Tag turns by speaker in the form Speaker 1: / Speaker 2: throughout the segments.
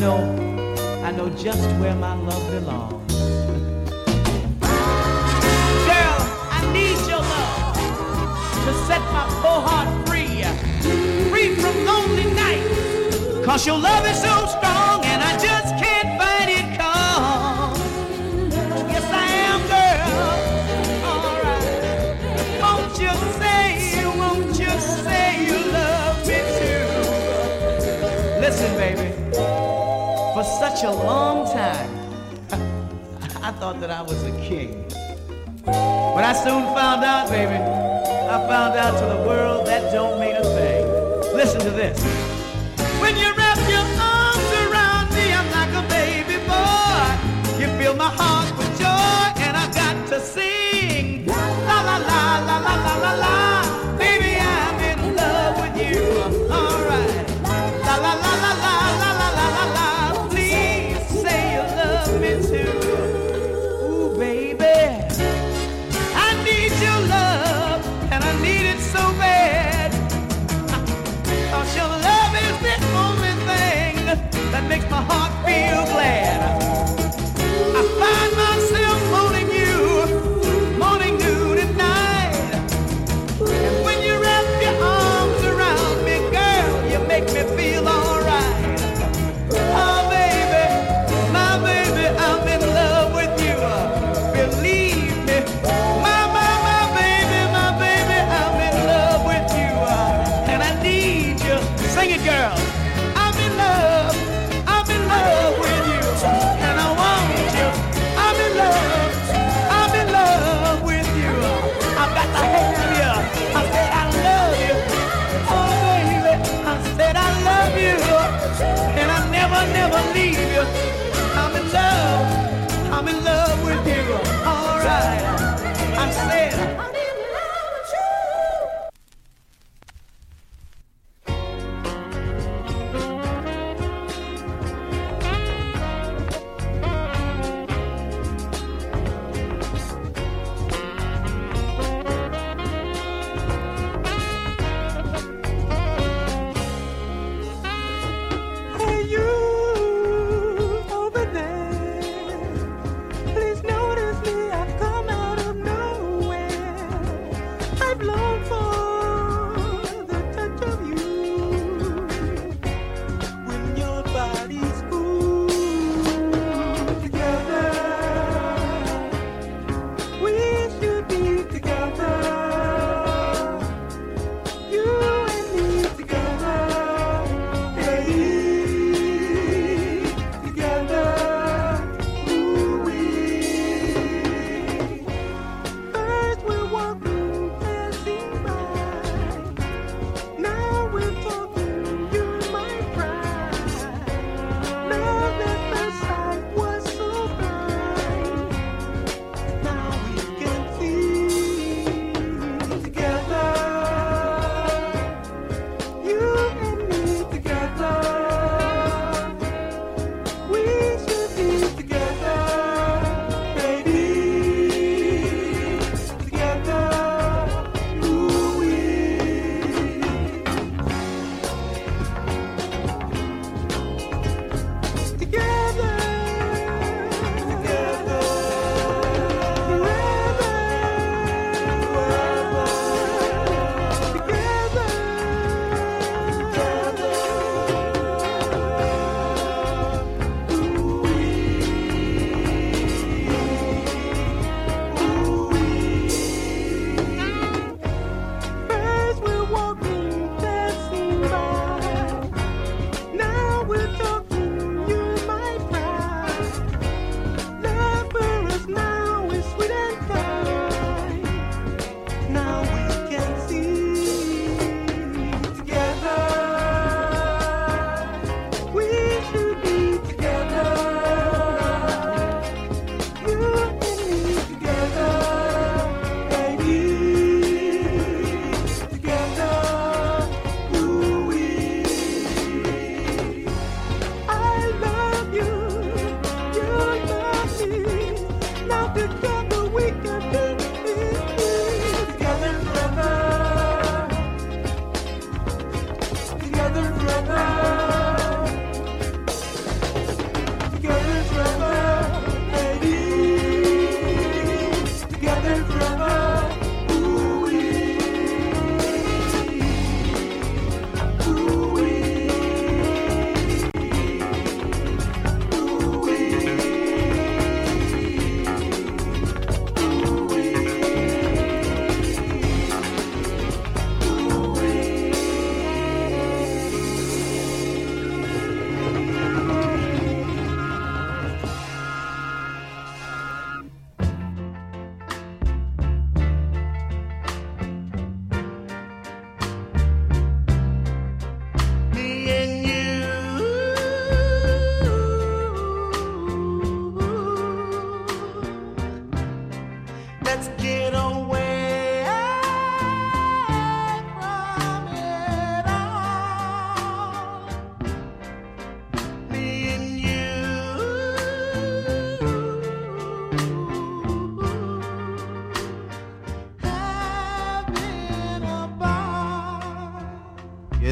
Speaker 1: know, I know just where my love belongs. Girl, I need your love to set my poor heart free, free from lonely nights. Cause your love is so strong and I just can't fight it calm. Yes, I am, girl. All right. Won't you say, won't you say you love me too? Listen, baby for such a long time. I thought that I was a king. But I soon found out, baby. I found out to the world that don't mean a thing. Listen to this. When you wrap your arms around me, I'm like a baby boy. You feel my heart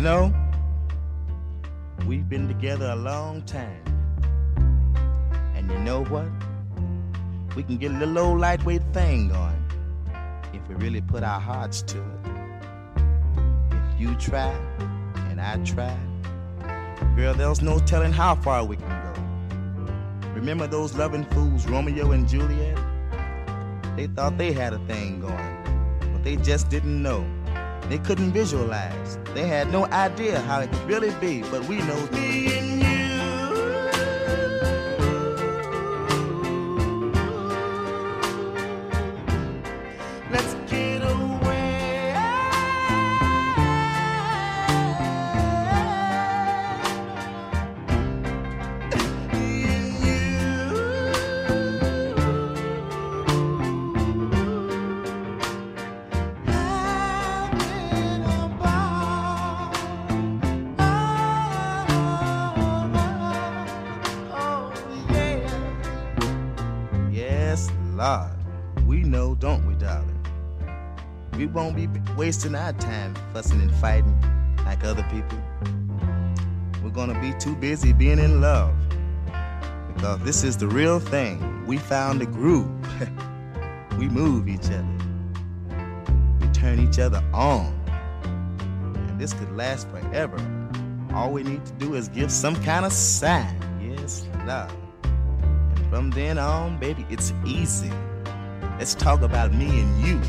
Speaker 2: know, we've been together a long time. And you know what? We can get a little old lightweight thing going if we really put our hearts to it. If you try and I try, girl, there's no telling how far we can go. Remember those loving fools, Romeo and Juliet? They thought they had a thing going, but they just didn't know. They couldn't visualize. They had no idea how it could really be, but we know wasting our time fussing and fighting like other people. We're gonna be too busy being in love. Because this is the real thing. We found a groove. we move each other. We turn each other on. And this could last forever. All we need to do is give some kind of sign. Yes, love. And from then on, baby, it's easy. Let's talk about me and you.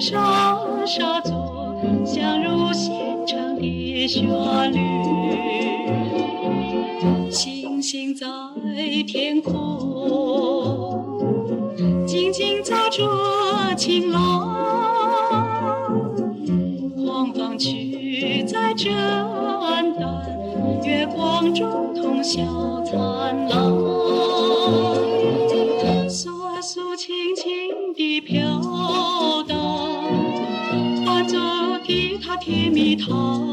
Speaker 3: 沙沙作，像如弦唱的旋律。星星在天空，静静照着晴朗。狂放曲在震淡，月光中通宵灿烂。Oh.